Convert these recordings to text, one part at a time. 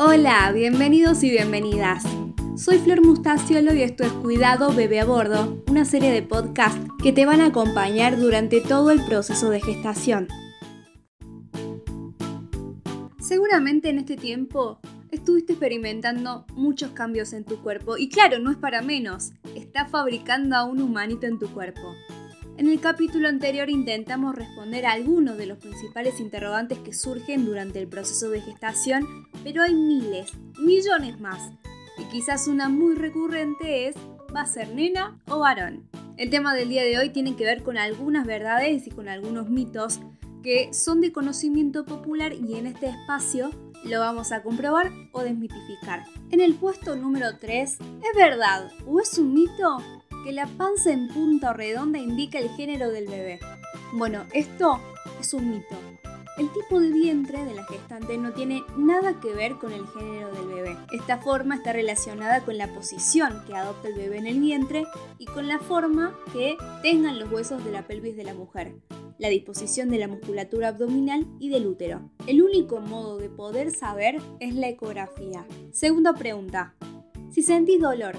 Hola, bienvenidos y bienvenidas. Soy Flor Mustaciolo y esto es Cuidado Bebé a Bordo, una serie de podcast que te van a acompañar durante todo el proceso de gestación. Seguramente en este tiempo estuviste experimentando muchos cambios en tu cuerpo y claro, no es para menos, estás fabricando a un humanito en tu cuerpo. En el capítulo anterior intentamos responder a algunos de los principales interrogantes que surgen durante el proceso de gestación, pero hay miles, millones más. Y quizás una muy recurrente es, ¿va a ser nena o varón? El tema del día de hoy tiene que ver con algunas verdades y con algunos mitos que son de conocimiento popular y en este espacio lo vamos a comprobar o desmitificar. En el puesto número 3, ¿es verdad o es un mito que la panza en punta o redonda indica el género del bebé. Bueno, esto es un mito. El tipo de vientre de la gestante no tiene nada que ver con el género del bebé. Esta forma está relacionada con la posición que adopta el bebé en el vientre y con la forma que tengan los huesos de la pelvis de la mujer, la disposición de la musculatura abdominal y del útero. El único modo de poder saber es la ecografía. Segunda pregunta. Si sentís dolor,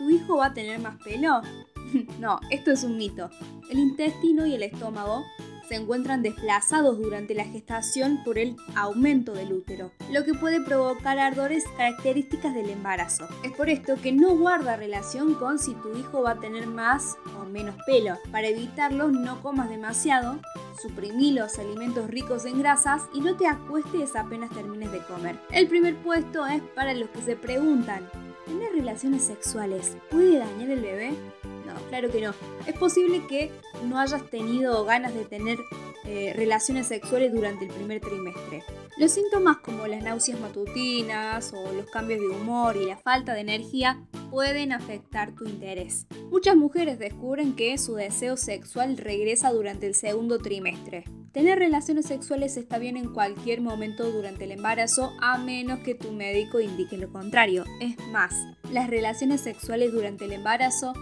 ¿tu hijo va a tener más pelo? no, esto es un mito. El intestino y el estómago se encuentran desplazados durante la gestación por el aumento del útero, lo que puede provocar ardores características del embarazo. Es por esto que no guarda relación con si tu hijo va a tener más o menos pelo. Para evitarlo, no comas demasiado, suprimí los alimentos ricos en grasas y no te acuestes apenas termines de comer. El primer puesto es para los que se preguntan, ¿Tener relaciones sexuales puede dañar el bebé? No, claro que no. Es posible que no hayas tenido ganas de tener eh, relaciones sexuales durante el primer trimestre. Los síntomas como las náuseas matutinas o los cambios de humor y la falta de energía pueden afectar tu interés. Muchas mujeres descubren que su deseo sexual regresa durante el segundo trimestre. Tener relaciones sexuales está bien en cualquier momento durante el embarazo a menos que tu médico indique lo contrario. Es más, las relaciones sexuales durante el embarazo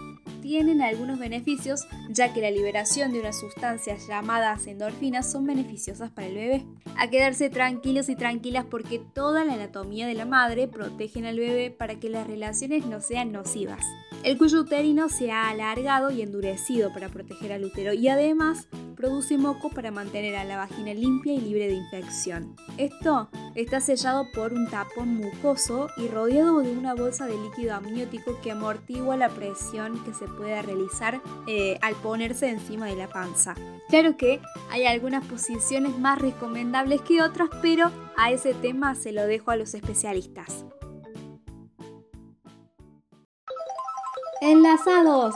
tienen algunos beneficios, ya que la liberación de unas sustancias llamadas endorfinas son beneficiosas para el bebé. A quedarse tranquilos y tranquilas porque toda la anatomía de la madre protege al bebé para que las relaciones no sean nocivas. El cuello uterino se ha alargado y endurecido para proteger al útero y además produce moco para mantener a la vagina limpia y libre de infección. Esto está sellado por un tapón mucoso y rodeado de una bolsa de líquido amniótico que amortigua la presión que se puede realizar eh, al ponerse encima de la panza. Claro que hay algunas posiciones más recomendables que otras, pero a ese tema se lo dejo a los especialistas. Enlazados.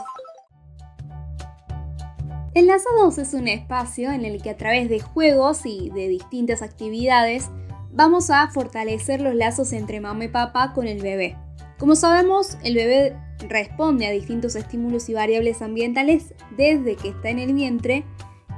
Enlazados es un espacio en el que a través de juegos y de distintas actividades vamos a fortalecer los lazos entre mamá y papá con el bebé. Como sabemos, el bebé responde a distintos estímulos y variables ambientales desde que está en el vientre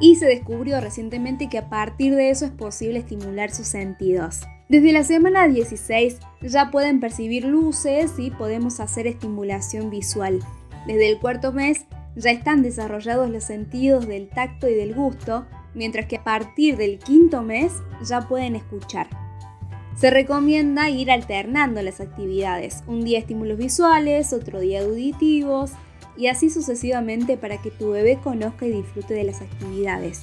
y se descubrió recientemente que a partir de eso es posible estimular sus sentidos. Desde la semana 16 ya pueden percibir luces y podemos hacer estimulación visual. Desde el cuarto mes ya están desarrollados los sentidos del tacto y del gusto, mientras que a partir del quinto mes ya pueden escuchar. Se recomienda ir alternando las actividades, un día estímulos visuales, otro día auditivos y así sucesivamente para que tu bebé conozca y disfrute de las actividades.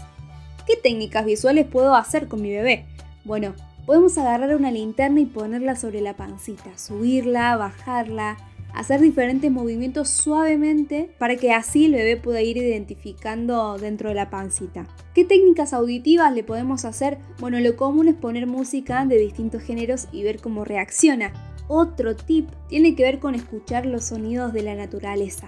¿Qué técnicas visuales puedo hacer con mi bebé? Bueno, Podemos agarrar una linterna y ponerla sobre la pancita, subirla, bajarla, hacer diferentes movimientos suavemente para que así el bebé pueda ir identificando dentro de la pancita. ¿Qué técnicas auditivas le podemos hacer? Bueno, lo común es poner música de distintos géneros y ver cómo reacciona. Otro tip tiene que ver con escuchar los sonidos de la naturaleza.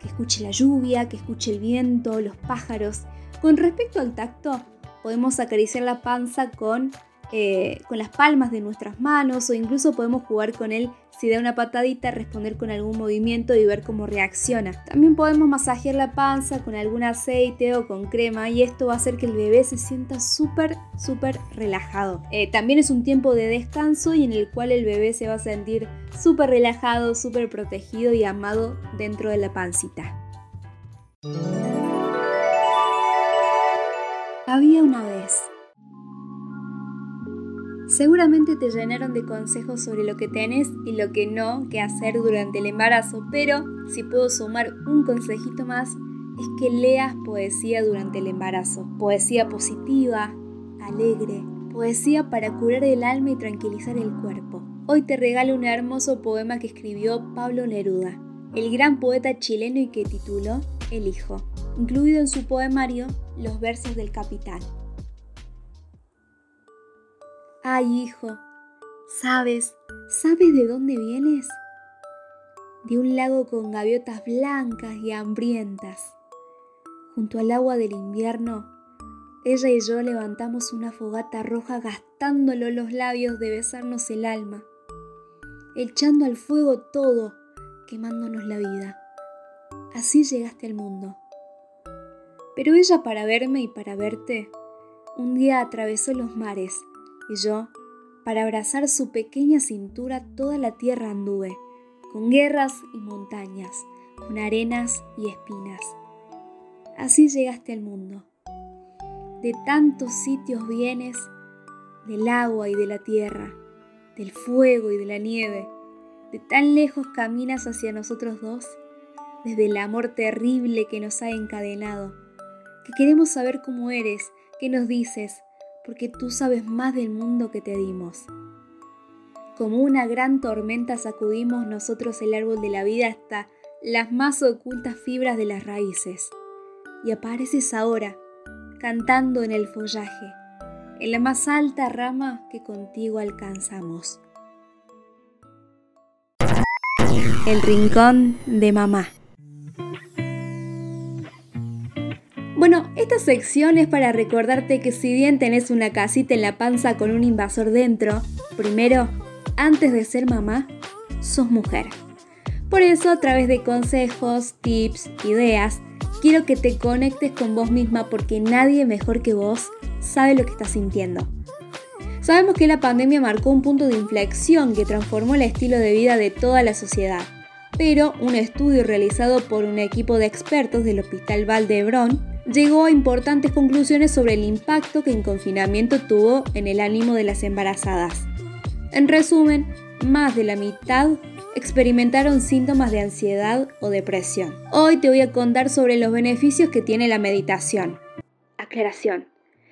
Que escuche la lluvia, que escuche el viento, los pájaros. Con respecto al tacto, podemos acariciar la panza con eh, con las palmas de nuestras manos o incluso podemos jugar con él si da una patadita, responder con algún movimiento y ver cómo reacciona. También podemos masajear la panza con algún aceite o con crema y esto va a hacer que el bebé se sienta súper, súper relajado. Eh, también es un tiempo de descanso y en el cual el bebé se va a sentir súper relajado, súper protegido y amado dentro de la pancita. Había una vez Seguramente te llenaron de consejos sobre lo que tenés y lo que no que hacer durante el embarazo, pero si puedo sumar un consejito más, es que leas poesía durante el embarazo. Poesía positiva, alegre, poesía para curar el alma y tranquilizar el cuerpo. Hoy te regalo un hermoso poema que escribió Pablo Neruda, el gran poeta chileno y que tituló El Hijo, incluido en su poemario Los versos del Capitán. Ay, hijo, ¿sabes? ¿Sabes de dónde vienes? De un lago con gaviotas blancas y hambrientas. Junto al agua del invierno, ella y yo levantamos una fogata roja gastándolo los labios de besarnos el alma, echando al fuego todo, quemándonos la vida. Así llegaste al mundo. Pero ella para verme y para verte, un día atravesó los mares y yo, para abrazar su pequeña cintura, toda la tierra anduve, con guerras y montañas, con arenas y espinas. Así llegaste al mundo. De tantos sitios vienes, del agua y de la tierra, del fuego y de la nieve, de tan lejos caminas hacia nosotros dos, desde el amor terrible que nos ha encadenado, que queremos saber cómo eres, qué nos dices, porque tú sabes más del mundo que te dimos. Como una gran tormenta sacudimos nosotros el árbol de la vida hasta las más ocultas fibras de las raíces. Y apareces ahora, cantando en el follaje, en la más alta rama que contigo alcanzamos. El rincón de mamá. Bueno, esta sección es para recordarte que si bien tenés una casita en la panza con un invasor dentro, primero, antes de ser mamá, sos mujer. Por eso, a través de consejos, tips, ideas, quiero que te conectes con vos misma porque nadie mejor que vos sabe lo que estás sintiendo. Sabemos que la pandemia marcó un punto de inflexión que transformó el estilo de vida de toda la sociedad, pero un estudio realizado por un equipo de expertos del Hospital Valdebrón llegó a importantes conclusiones sobre el impacto que el confinamiento tuvo en el ánimo de las embarazadas. En resumen, más de la mitad experimentaron síntomas de ansiedad o depresión. Hoy te voy a contar sobre los beneficios que tiene la meditación. Aclaración.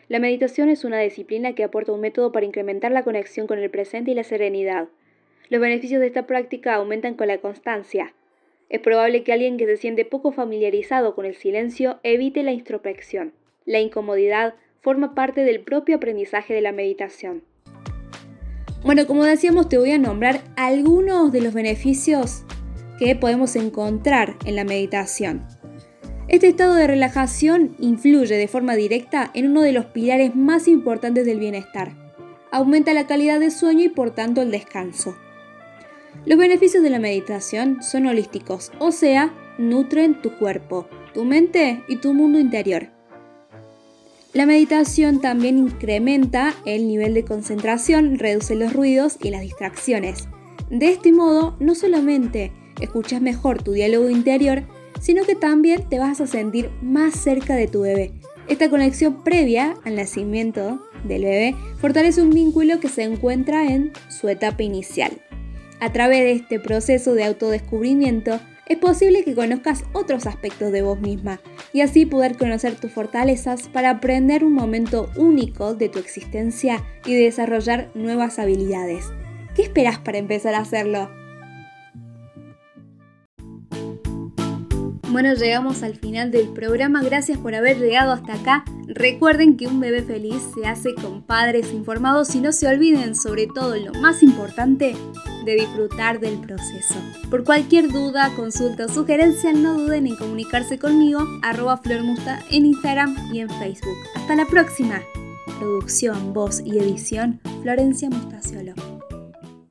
La meditación es una disciplina que aporta un método para incrementar la conexión con el presente y la serenidad. Los beneficios de esta práctica aumentan con la constancia, es probable que alguien que se siente poco familiarizado con el silencio evite la introspección. La incomodidad forma parte del propio aprendizaje de la meditación. Bueno, como decíamos, te voy a nombrar algunos de los beneficios que podemos encontrar en la meditación. Este estado de relajación influye de forma directa en uno de los pilares más importantes del bienestar. Aumenta la calidad de sueño y por tanto el descanso. Los beneficios de la meditación son holísticos, o sea, nutren tu cuerpo, tu mente y tu mundo interior. La meditación también incrementa el nivel de concentración, reduce los ruidos y las distracciones. De este modo, no solamente escuchas mejor tu diálogo interior, sino que también te vas a sentir más cerca de tu bebé. Esta conexión previa al nacimiento del bebé fortalece un vínculo que se encuentra en su etapa inicial. A través de este proceso de autodescubrimiento, es posible que conozcas otros aspectos de vos misma y así poder conocer tus fortalezas para aprender un momento único de tu existencia y desarrollar nuevas habilidades. ¿Qué esperas para empezar a hacerlo? Bueno, llegamos al final del programa. Gracias por haber llegado hasta acá. Recuerden que un bebé feliz se hace con padres informados y no se olviden, sobre todo lo más importante, de disfrutar del proceso. Por cualquier duda, consulta o sugerencia, no duden en comunicarse conmigo, arroba flormusta en Instagram y en Facebook. Hasta la próxima. Producción, voz y edición, Florencia Mustaciolo.